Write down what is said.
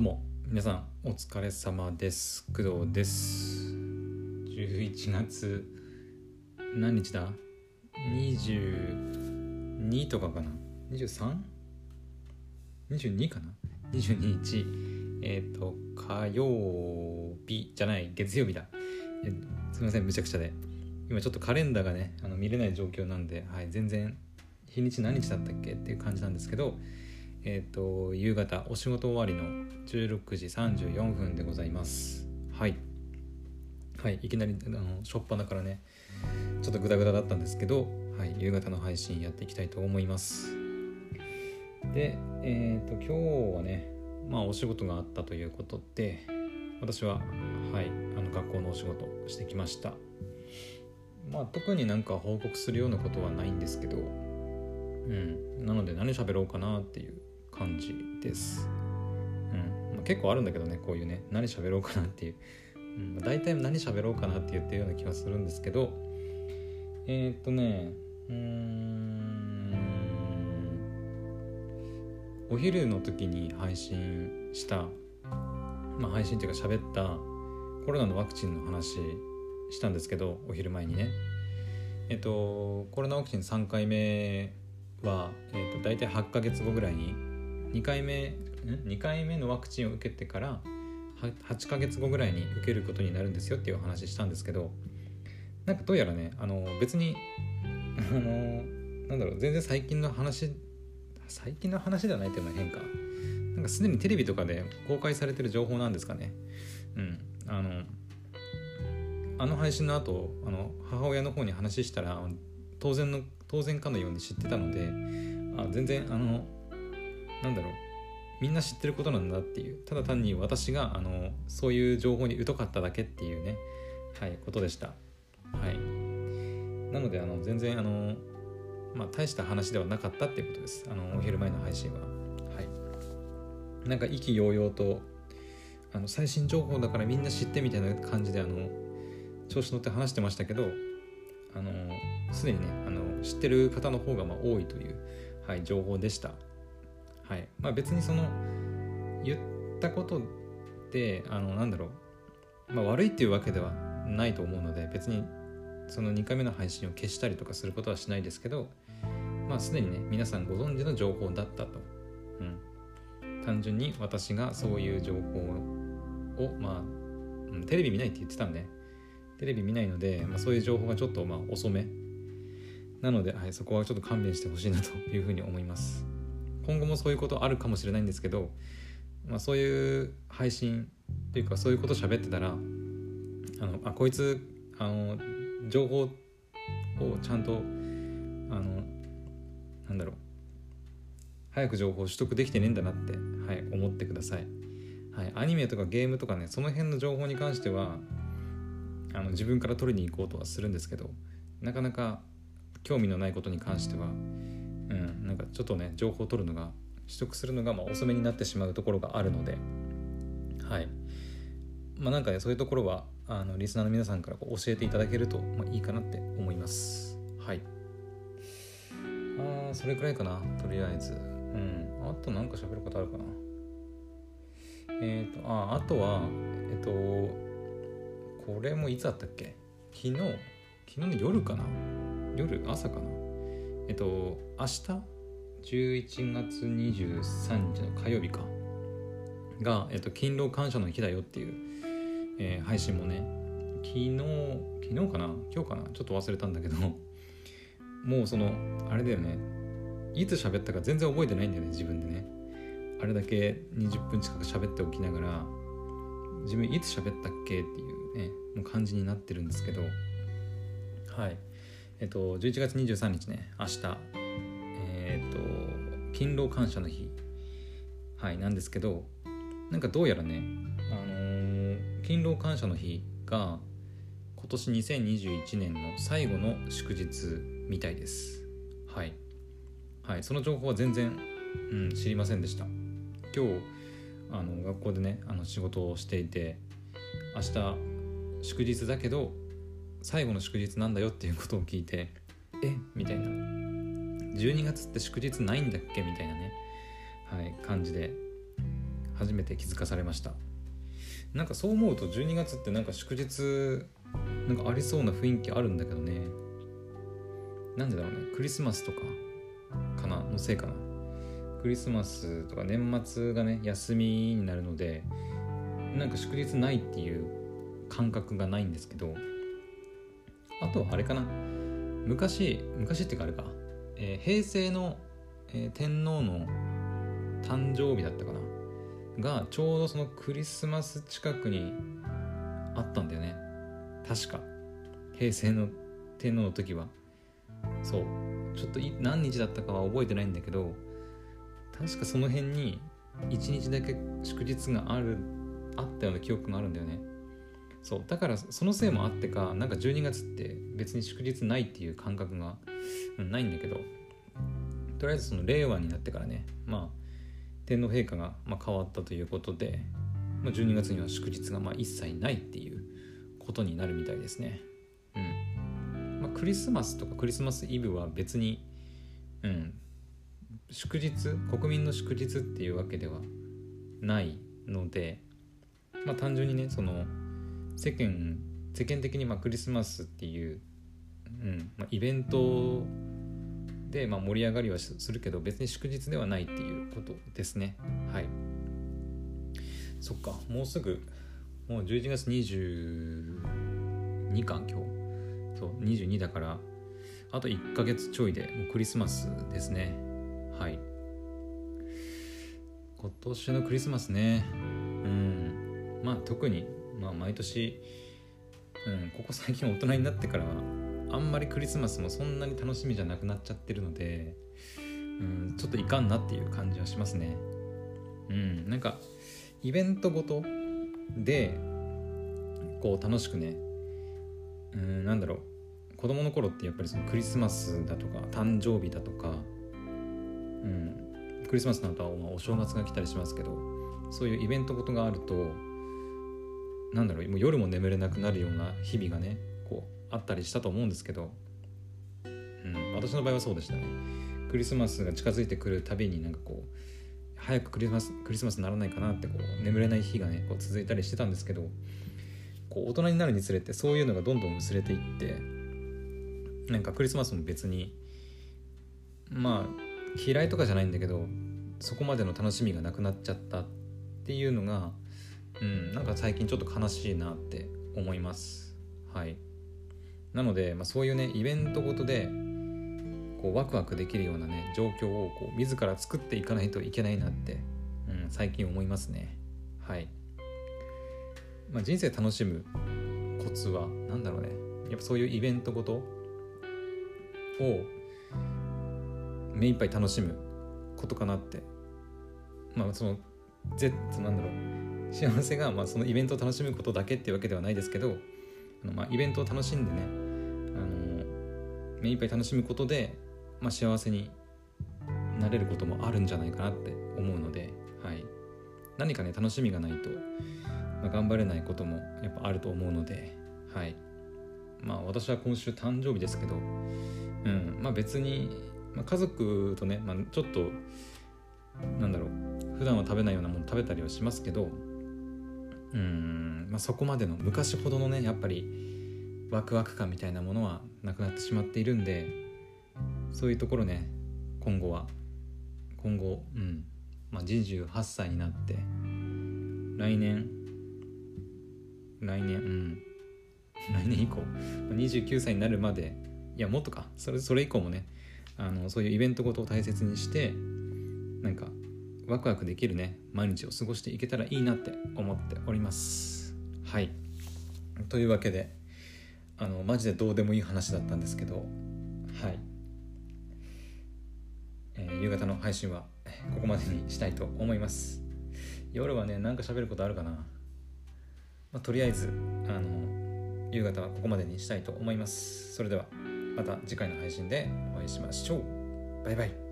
どうも皆さんお疲れ様です。工藤です。11月何日だ？22とかかな？23?22 かな？22日。えっ、ー、と火曜日じゃない月曜日だ。すみませんむちゃくちゃで。今ちょっとカレンダーがねあの見れない状況なんで、はい、全然日にち何日だったっけっていう感じなんですけどえっ、ー、と夕方お仕事終わりの16時34分でございます。はい。はいいきなりあの初っ端からねちょっとグダグダだったんですけど、はい、夕方の配信やっていきたいと思います。でえっ、ー、と今日はねまあお仕事があったということで私ははいあの学校のお仕事してきました。まあ特になんか報告するようなことはないんですけどうんなので何喋ろうかなっていう感じです。うん。まあ、結構あるんだけどねこういうね何喋ろうかなっていう、うん。まあ、大体何喋ろうかなって言ってるような気がするんですけど。えー、っとねうん。お昼の時に配信したまあ配信っていうか喋ったコロナのワクチンの話したんですけどお昼前にね。えっとコロナワクチン3回目は、えっと、大体8ヶ月後ぐらいに2回目2回目のワクチンを受けてから8ヶ月後ぐらいに受けることになるんですよっていうお話したんですけどなんかどうやらねあの別にあのなんだろう全然最近の話最近の話ではないっていうのは変か。なんかすでにテレビとかで公開されてる情報なんですかね。うん。あのあの配信の後あの母親の方に話したら当然の当然かのように知ってたのであ全然あのなんだろう。みんな知ってることなんだっていう。ただ単に私があのそういう情報に疎かっただけっていうね。はいことでした。はい。なのであの全然あのまあ大した話ではなかったっていうことです。あのお昼前の配信は。はい。なんか意気揚々とあの最新情報だからみんな知ってみたいな感じであの調子乗って話してましたけどあのすでにねあの知ってる方の方がまあ多いという、はい、情報でした。はい。まあ、別にその言ったことであのなんだろう、まあ、悪いっていうわけではないと思うので別にその2回目の配信を消したりとかすることはしないですけどまあすでにね皆さんご存知の情報だったと、うん、単純に私がそういう情報をまあ、テレビ見ないって言ってたんでテレビ見ないので、まあ、そういう情報がちょっとまあ遅め。なので、はい、そこはちょっと勘弁してほしいなというふうに思います。今後もそういうことあるかもしれないんですけど、まあ、そういう配信というかそういうこと喋ってたらあのあこいつあの情報をちゃんとあのなんだろう。早く情報取得できてねえんだなって、はい、思ってください、はい、アニメとかゲームとかねその辺の情報に関してはあの自分から取りに行こうとはするんですけどなかなか興味のないことに関しては、なんかちょっとね情報を取るのが取得するのがま遅めになってしまうところがあるのではい。まあなんかねそういうところはあのリスナーの皆さんからこう教えていただけると、まあ、いいかなって思います。はい。あーそれくらいかなとりあえず。うん。あとなんか喋ることあるかな。えっ、ー、とああとはえっ、とこれもいつだったっけ？昨日。昨日の夜かな？夜朝かな？えっと明日？11月23日の火曜日か。が、えっと、勤労感謝の日だよっていう、えー、配信もね。昨日昨日かな？今日かな？ちょっと忘れたんだけど。もうそのあれだよね。いつ喋ったか全然覚えてないんだよね自分でね。あれだけ20分近く喋っておきながら自分いつ喋ったっけっていうねもう感じになってるんですけど。はい。えっと、11月23日ね、明日、えっと、勤労感謝の日、はい、なんですけど、なんかどうやらね、あのー、勤労感謝の日が、今年2021年の最後の祝日みたいです。はい。はい、その情報は全然、うん、知りませんでした。今日、あの学校でね、あの仕事をしていて、明日祝日だけど最後の祝日なんだよっていうことを聞いてえ？みたいな12月って祝日ないんだっけ？みたいなね。はい感じで初めて気づかされました。なんかそう思うと12月ってなんか祝日なんかありそうな雰囲気あるんだけどね。なんでだろうね。クリスマスとかかな？のせいかな。クリスマスとか年末がね休みになるのでなんか祝日ないっていう感覚がないんですけど。あとはあれかな。昔昔ってかあれか、えー、平成の、えー、天皇の誕生日だったかな？がちょうどそのクリスマス近くにあったんだよね。確か。平成の天皇の時は。そう。ちょっと何日だったかは覚えてないんだけど確かその辺に1日だけ祝日があるあったような記憶があるんだよね。そうだからそのせいもあってかなんか12月って別に祝日ないっていう感覚が、うん、ないんだけどとりあえずその令和になってからねまあ天皇陛下がまあ変わったということで、まあ、12月には祝日がまあ一切ないっていうことになるみたいですね。うんまあ、クリスマスとかクリスマスイブは別に、うん、祝日国民の祝日っていうわけではないので、まあ、単純にねその世間世間的にまあクリスマスっていう、うんまあ、イベントで、まあ、盛り上がりはするけど別に祝日ではないっていうことですね。はい。そっか。もうすぐもう11月22か今日。そう22だからあと1ヶ月ちょいでもうクリスマスですね。はい。今年のクリスマスね。うん。まあ特に、まあ、毎年、うん、ここ最近大人になってからあんまりクリスマスもそんなに楽しみじゃなくなっちゃってるので、うん、ちょっといかんなっていう感じはしますね。うん、なんかイベントごとでこう楽しくね、うん、なんだろう子供の頃ってやっぱりそのクリスマスだとか誕生日だとか、うん、クリスマスの後はお正月が来たりしますけどそういうイベントごとがあるとなんだろうもう夜も眠れなくなるような日々がねこうあったりしたと思うんですけど、うん、私の場合はそうでしたね。クリスマスが近づいてくるたびになんかこう早くクリスマスクリスマスにならないかなってこう眠れない日がねこう続いたりしてたんですけどこう大人になるにつれてそういうのがどんどん薄れていってなんかクリスマスも別にまあ嫌いとかじゃないんだけどそこまでの楽しみがなくなっちゃったっていうのが、うん、なんか最近ちょっと悲しいなって思います。はい。なので、まあ、そういうねイベントごとでこうワクワクできるようなね状況をこう自ら作っていかないといけないなって、うん、最近思いますね。はい、まあ、人生楽しむコツは何だろうね。やっぱそういうイベントごとを目いっぱい楽しむことかなって。まあその Z なんだろう。幸せがまあそのイベントを楽しむことだけっていうわけではないですけどあのまあイベントを楽しんでねあの目いっぱい楽しむことで、まあ、幸せになれることもあるんじゃないかなって思うので、はい、何かね楽しみがないと、まあ、頑張れないこともやっぱあると思うので、はい、まあ私は今週誕生日ですけど、うん。まあ、別に、まあ、家族とね、まあ、ちょっとなんだろう普段は食べないようなもの食べたりはしますけどうん、まあ、そこまでの昔ほどのねやっぱりワクワク感みたいなものはなくなってしまっているんでそういうところね今後は今後うん、まあ、28歳になって来年来年うん。来年以降29歳になるまでいやもっとか。それそれ以降もねあのそういうイベントごとを大切にしてなんかワクワクできるね。毎日を過ごしていけたらいいなって思っております。はい。というわけであのマジでどうでもいい話だったんですけどはい、えー、夕方の配信はここまでにしたいと思います。夜はね何か喋ることあるかな、まあ、とりあえずあの夕方はここまでにしたいと思います。それではまた次回の配信でお会いしましょう。バイバイ。